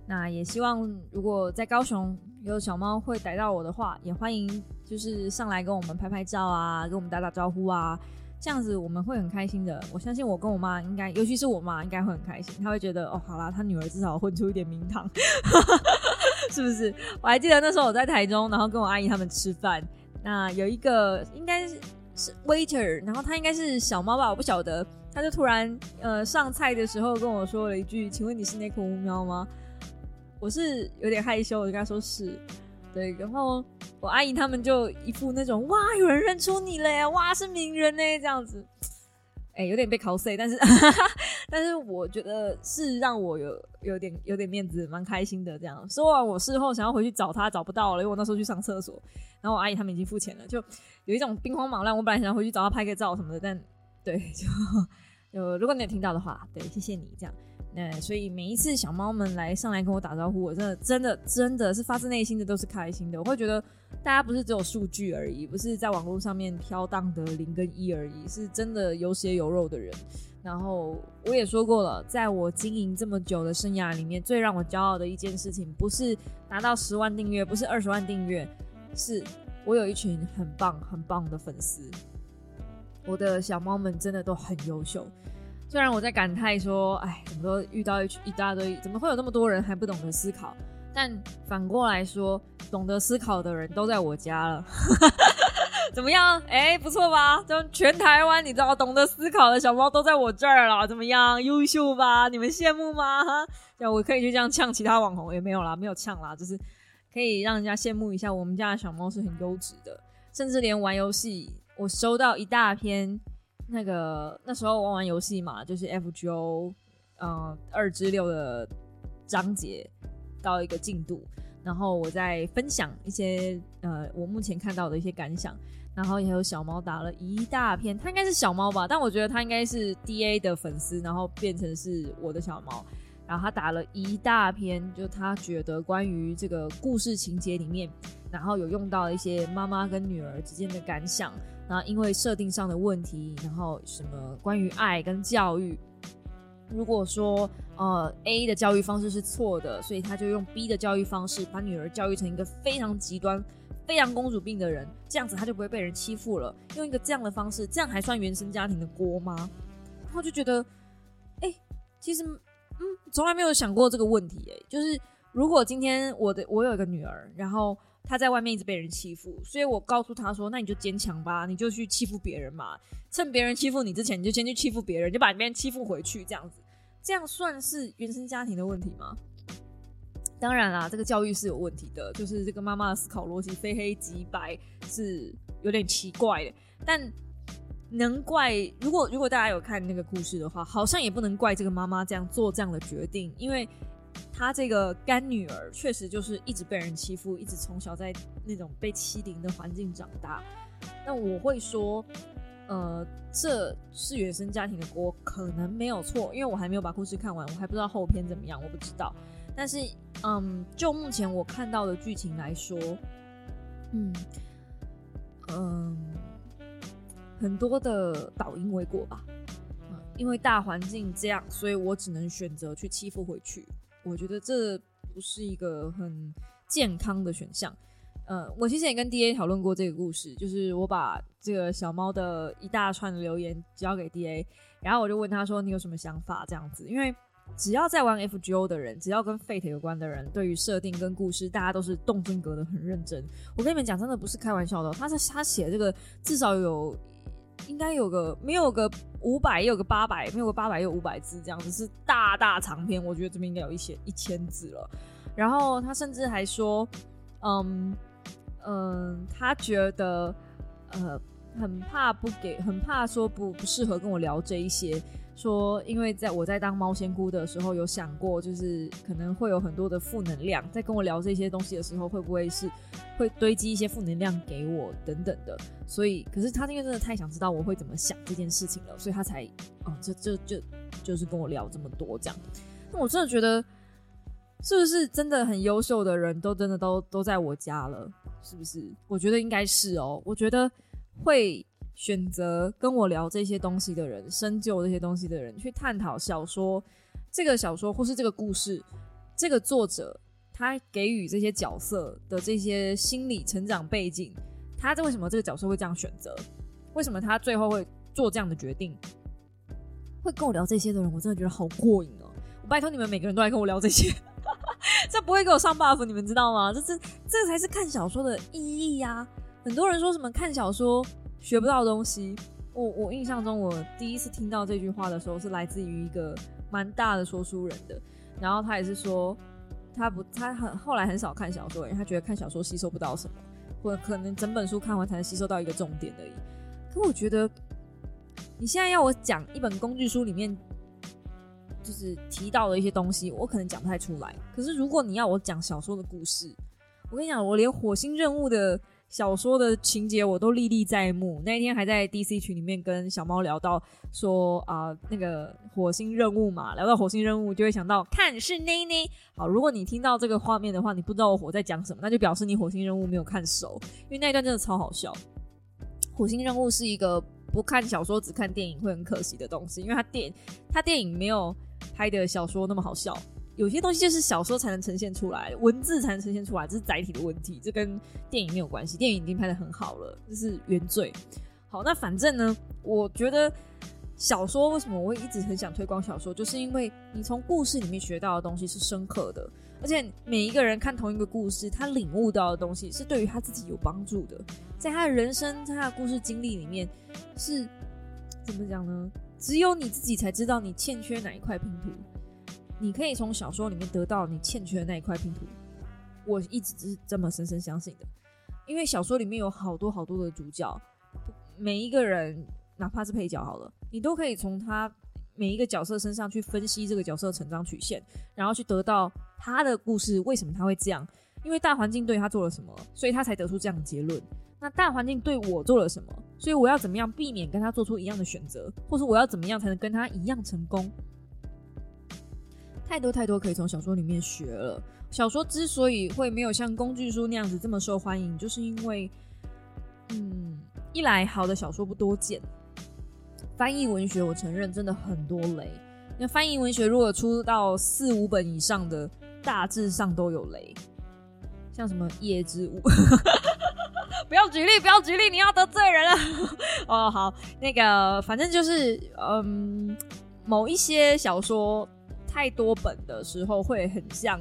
Speaker 3: 那也希望，如果在高雄有小猫会逮到我的话，也欢迎就是上来跟我们拍拍照啊，跟我们打打招呼啊，这样子我们会很开心的。我相信我跟我妈应该，尤其是我妈应该会很开心，她会觉得哦，好啦，她女儿至少混出一点名堂，(laughs) 是不是？我还记得那时候我在台中，然后跟我阿姨他们吃饭，那有一个应该是是 waiter，然后他应该是小猫吧，我不晓得，他就突然呃上菜的时候跟我说了一句：“请问你是那颗乌喵吗？”我是有点害羞，我就跟他说是，对，然后我阿姨他们就一副那种哇，有人认出你了呀，哇，是名人呢，这样子，哎，有点被 cos，但是 (laughs) 但是我觉得是让我有有点有点面子，蛮开心的。这样说完，我事后想要回去找他，找不到了，因为我那时候去上厕所，然后我阿姨他们已经付钱了，就有一种兵荒马乱。我本来想要回去找他拍个照什么的，但对，就 (laughs) 就如果你有听到的话，对，谢谢你这样。那所以每一次小猫们来上来跟我打招呼，我真的真的真的是发自内心的都是开心的。我会觉得大家不是只有数据而已，不是在网络上面飘荡的零跟一而已，是真的有血有肉的人。然后我也说过了，在我经营这么久的生涯里面，最让我骄傲的一件事情，不是达到十万订阅，不是二十万订阅，是我有一群很棒很棒的粉丝。我的小猫们真的都很优秀。虽然我在感叹说，哎，怎么都遇到一一大堆，怎么会有那么多人还不懂得思考？但反过来说，懂得思考的人都在我家了，(laughs) 怎么样？哎，不错吧？就全台湾，你知道，懂得思考的小猫都在我这儿了，怎么样？优秀吧？你们羡慕吗？哈，我可以去这样呛其他网红，也没有啦，没有呛啦，就是可以让人家羡慕一下，我们家的小猫是很优质的，甚至连玩游戏，我收到一大篇。那个那时候玩玩游戏嘛，就是 FGO，嗯，二之六的章节到一个进度，然后我在分享一些呃我目前看到的一些感想，然后也有小猫打了一大片，它应该是小猫吧，但我觉得它应该是 DA 的粉丝，然后变成是我的小猫，然后他打了一大篇，就他觉得关于这个故事情节里面，然后有用到一些妈妈跟女儿之间的感想。那因为设定上的问题，然后什么关于爱跟教育，如果说呃 A 的教育方式是错的，所以他就用 B 的教育方式把女儿教育成一个非常极端、非常公主病的人，这样子他就不会被人欺负了。用一个这样的方式，这样还算原生家庭的锅吗？然后就觉得，哎，其实嗯，从来没有想过这个问题。哎，就是如果今天我的我有一个女儿，然后。他在外面一直被人欺负，所以我告诉他说：“那你就坚强吧，你就去欺负别人嘛。趁别人欺负你之前，你就先去欺负别人，就把别人欺负回去，这样子，这样算是原生家庭的问题吗？当然啦，这个教育是有问题的，就是这个妈妈的思考逻辑非黑即白是有点奇怪的。但能怪，如果如果大家有看那个故事的话，好像也不能怪这个妈妈这样做这样的决定，因为。”她这个干女儿确实就是一直被人欺负，一直从小在那种被欺凌的环境长大。那我会说，呃，这是原生家庭的锅，可能没有错，因为我还没有把故事看完，我还不知道后篇怎么样，我不知道。但是，嗯，就目前我看到的剧情来说，嗯嗯，很多的倒因为果吧，因为大环境这样，所以我只能选择去欺负回去。我觉得这不是一个很健康的选项。呃，我其实也跟 D A 讨论过这个故事，就是我把这个小猫的一大串留言交给 D A，然后我就问他说：“你有什么想法？”这样子，因为只要在玩 F G O 的人，只要跟 Fate 有关的人，对于设定跟故事，大家都是动真格的很认真。我跟你们讲，真的不是开玩笑的，他是他写这个至少有。应该有个没有个五百，也有个八百，没有个八百，有五百字这样子，是大大长篇。我觉得这边应该有一些一千字了。然后他甚至还说，嗯嗯，他觉得呃很怕不给，很怕说不不适合跟我聊这一些，说，因为在我在当猫仙姑的时候，有想过，就是可能会有很多的负能量，在跟我聊这些东西的时候，会不会是会堆积一些负能量给我等等的。所以，可是他因为真的太想知道我会怎么想这件事情了，所以他才，哦，这这就就是跟我聊这么多这样。那我真的觉得，是不是真的很优秀的人都真的都都在我家了？是不是？我觉得应该是哦。我觉得会。选择跟我聊这些东西的人，深究这些东西的人，去探讨小说这个小说或是这个故事，这个作者他给予这些角色的这些心理成长背景，他这为什么这个角色会这样选择？为什么他最后会做这样的决定？会跟我聊这些的人，我真的觉得好过瘾哦！我拜托你们每个人都来跟我聊这些，(laughs) 这不会给我上 buff，你们知道吗？这这这才是看小说的意义呀！很多人说什么看小说。学不到东西。我我印象中，我第一次听到这句话的时候，是来自于一个蛮大的说书人的。然后他也是说，他不，他很后来很少看小说，因为他觉得看小说吸收不到什么，或者可能整本书看完才能吸收到一个重点而已。可我觉得，你现在要我讲一本工具书里面就是提到的一些东西，我可能讲不太出来。可是如果你要我讲小说的故事，我跟你讲，我连火星任务的。小说的情节我都历历在目。那一天还在 DC 群里面跟小猫聊到说啊，那个火星任务嘛，聊到火星任务就会想到看是内内。好，如果你听到这个画面的话，你不知道我在讲什么，那就表示你火星任务没有看熟，因为那一段真的超好笑。火星任务是一个不看小说只看电影会很可惜的东西，因为它电它电影没有拍的小说那么好笑。有些东西就是小说才能呈现出来，文字才能呈现出来，这是载体的问题，这跟电影没有关系。电影已经拍的很好了，这是原罪。好，那反正呢，我觉得小说为什么我会一直很想推广小说，就是因为你从故事里面学到的东西是深刻的，而且每一个人看同一个故事，他领悟到的东西是对于他自己有帮助的，在他的人生，在他的故事经历里面，是怎么讲呢？只有你自己才知道你欠缺哪一块拼图。你可以从小说里面得到你欠缺的那一块拼图，我一直是这么深深相信的。因为小说里面有好多好多的主角，每一个人哪怕是配角好了，你都可以从他每一个角色身上去分析这个角色成长曲线，然后去得到他的故事为什么他会这样。因为大环境对他做了什么，所以他才得出这样的结论。那大环境对我做了什么，所以我要怎么样避免跟他做出一样的选择，或是我要怎么样才能跟他一样成功？太多太多可以从小说里面学了。小说之所以会没有像工具书那样子这么受欢迎，就是因为，嗯，一来好的小说不多见，翻译文学我承认真的很多雷。那翻译文学如果出到四五本以上的，大致上都有雷，像什么《夜之舞》，不要举例，不要举例，你要得罪人了。(laughs) 哦，好，那个反正就是，嗯，某一些小说。太多本的时候会很像，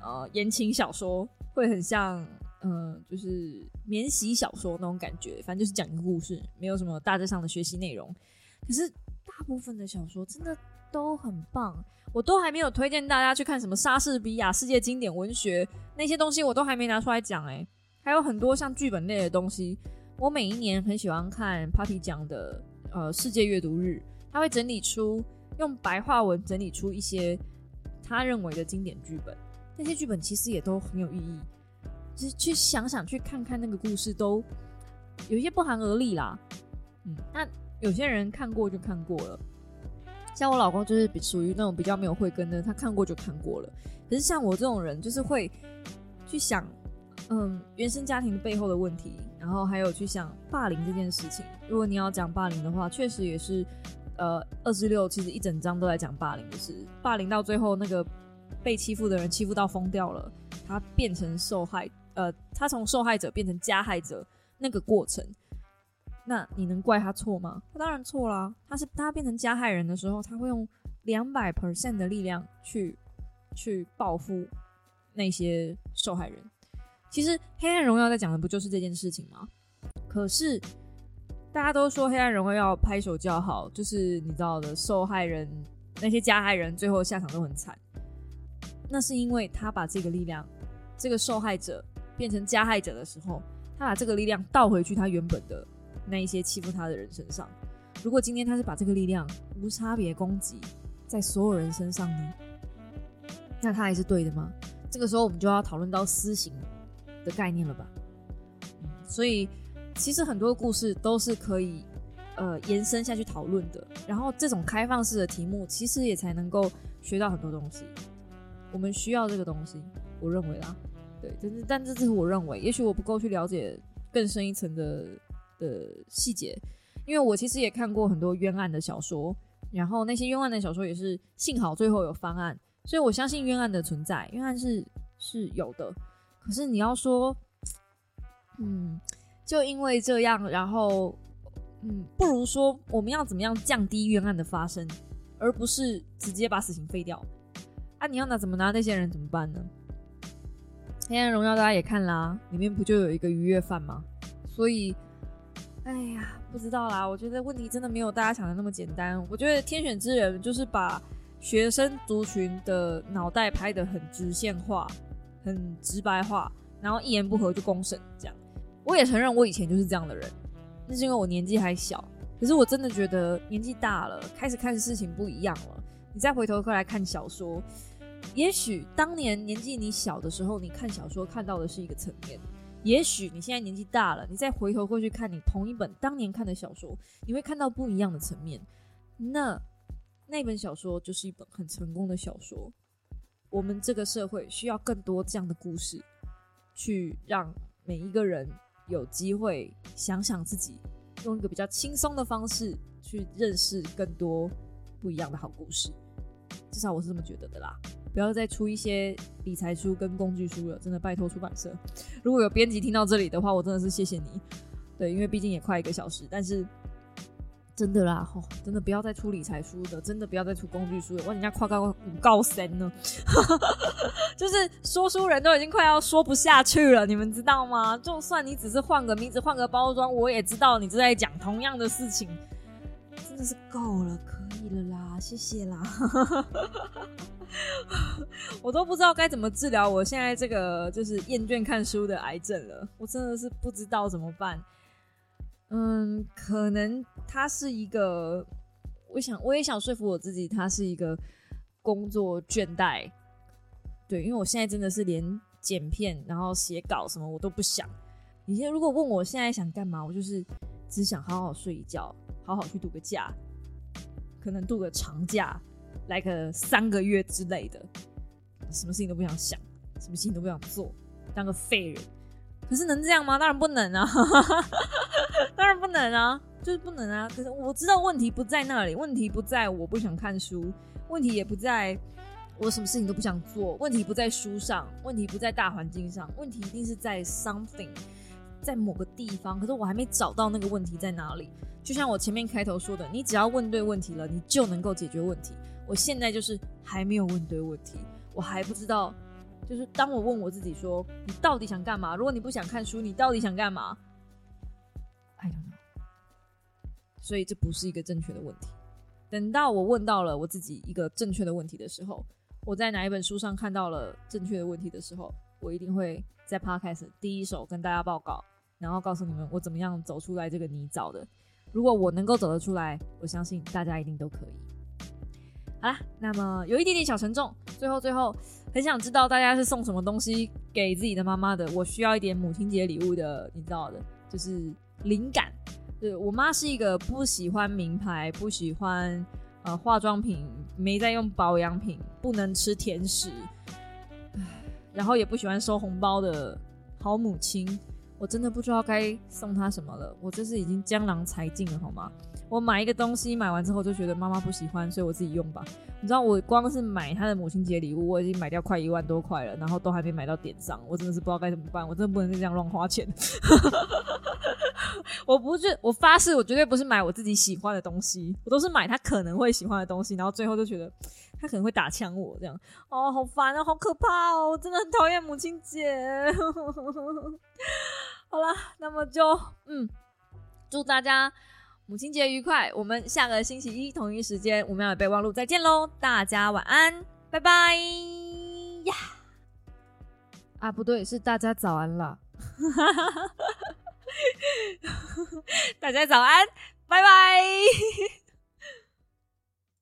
Speaker 3: 呃，言情小说会很像，嗯，就是免洗小说那种感觉。反正就是讲一个故事，没有什么大致上的学习内容。可是大部分的小说真的都很棒，我都还没有推荐大家去看什么莎士比亚世界经典文学那些东西，我都还没拿出来讲哎。还有很多像剧本类的东西，我每一年很喜欢看 Party 讲的，呃，世界阅读日，他会整理出。用白话文整理出一些他认为的经典剧本，那些剧本其实也都很有意义。就是去想想、去看看那个故事，都有一些不寒而栗啦。嗯，那有些人看过就看过了，像我老公就是属于那种比较没有慧根的，他看过就看过了。可是像我这种人，就是会去想，嗯，原生家庭背后的问题，然后还有去想霸凌这件事情。如果你要讲霸凌的话，确实也是。呃，二十六其实一整章都在讲霸凌的事，霸凌到最后那个被欺负的人欺负到疯掉了，他变成受害，呃，他从受害者变成加害者那个过程，那你能怪他错吗？他当然错啦，他是他变成加害人的时候，他会用两百 percent 的力量去去报复那些受害人。其实《黑暗荣耀》在讲的不就是这件事情吗？可是。大家都说《黑暗荣耀》要拍手叫好，就是你知道的，受害人那些加害人最后下场都很惨。那是因为他把这个力量，这个受害者变成加害者的时候，他把这个力量倒回去他原本的那一些欺负他的人身上。如果今天他是把这个力量无差别攻击在所有人身上呢？那他还是对的吗？这个时候我们就要讨论到私刑的概念了吧？所以其实很多故事都是可以呃延伸下去讨论的。然后这种开放式的题目，其实也才能够学到很多东西。我们需要这个东西，我认为啦，对，但是但这只是我认为，也许我不够去了解更深一层的的细节，因为我其实也看过很多冤案的小说，然后那些冤案的小说也是幸好最后有翻案。所以我相信冤案的存在，冤案是是有的。可是你要说，嗯，就因为这样，然后，嗯，不如说我们要怎么样降低冤案的发生，而不是直接把死刑废掉。啊，你要拿怎么拿那些人怎么办呢？《黑暗荣耀》大家也看啦，里面不就有一个愉悦犯吗？所以，哎呀，不知道啦。我觉得问题真的没有大家想的那么简单。我觉得天选之人就是把。学生族群的脑袋拍的很直线化，很直白化，然后一言不合就公审，这样。我也承认我以前就是这样的人，那是因为我年纪还小。可是我真的觉得年纪大了，开始看事情不一样了。你再回头过来看小说，也许当年年纪你小的时候，你看小说看到的是一个层面；也许你现在年纪大了，你再回头过去看你同一本当年看的小说，你会看到不一样的层面。那。那本小说就是一本很成功的小说。我们这个社会需要更多这样的故事，去让每一个人有机会想想自己，用一个比较轻松的方式去认识更多不一样的好故事。至少我是这么觉得的啦。不要再出一些理财书跟工具书了，真的拜托出版社。如果有编辑听到这里的话，我真的是谢谢你。对，因为毕竟也快一个小时，但是。真的啦，吼，真的不要再出理财书的，真的不要再出工具书了。哇，人家夸高五高三呢，(laughs) 就是说书人都已经快要说不下去了，你们知道吗？就算你只是换个名字、换个包装，我也知道你是在讲同样的事情。真的是够了，可以了啦，谢谢啦。(laughs) 我都不知道该怎么治疗我现在这个就是厌倦看书的癌症了，我真的是不知道怎么办。嗯，可能他是一个，我想我也想说服我自己，他是一个工作倦怠。对，因为我现在真的是连剪片，然后写稿什么我都不想。你现在如果问我现在想干嘛，我就是只想好好睡一觉，好好去度个假，可能度个长假，来个三个月之类的，什么事情都不想想，什么事情都不想做，当个废人。可是能这样吗？当然不能啊！(laughs) 当然不能啊，就是不能啊。可是我知道问题不在那里，问题不在我不想看书，问题也不在我什么事情都不想做，问题不在书上，问题不在大环境上，问题一定是在 something，在某个地方。可是我还没找到那个问题在哪里。就像我前面开头说的，你只要问对问题了，你就能够解决问题。我现在就是还没有问对问题，我还不知道。就是当我问我自己说：“你到底想干嘛？”如果你不想看书，你到底想干嘛？I don't know。所以这不是一个正确的问题。等到我问到了我自己一个正确的问题的时候，我在哪一本书上看到了正确的问题的时候，我一定会在 Podcast 第一手跟大家报告，然后告诉你们我怎么样走出来这个泥沼的。如果我能够走得出来，我相信大家一定都可以。好啦，那么有一点点小沉重。最后，最后很想知道大家是送什么东西给自己的妈妈的。我需要一点母亲节礼物的，你知道的，就是灵感。对我妈是一个不喜欢名牌、不喜欢呃化妆品、没在用保养品、不能吃甜食，然后也不喜欢收红包的好母亲。我真的不知道该送她什么了。我这是已经江郎才尽了，好吗？我买一个东西，买完之后就觉得妈妈不喜欢，所以我自己用吧。你知道，我光是买她的母亲节礼物，我已经买掉快一万多块了，然后都还没买到点上，我真的是不知道该怎么办。我真的不能再这样乱花钱。(laughs) 我不是，我发誓，我绝对不是买我自己喜欢的东西，我都是买他可能会喜欢的东西，然后最后就觉得他可能会打枪我这样。哦，好烦啊，好可怕哦，我真的很讨厌母亲节。(laughs) 好了，那么就嗯，祝大家。母亲节愉快！我们下个星期一同一时间五秒的备忘录再见喽！大家晚安，拜拜呀！啊，不对，是大家早安了。(laughs) 大家早安，拜拜。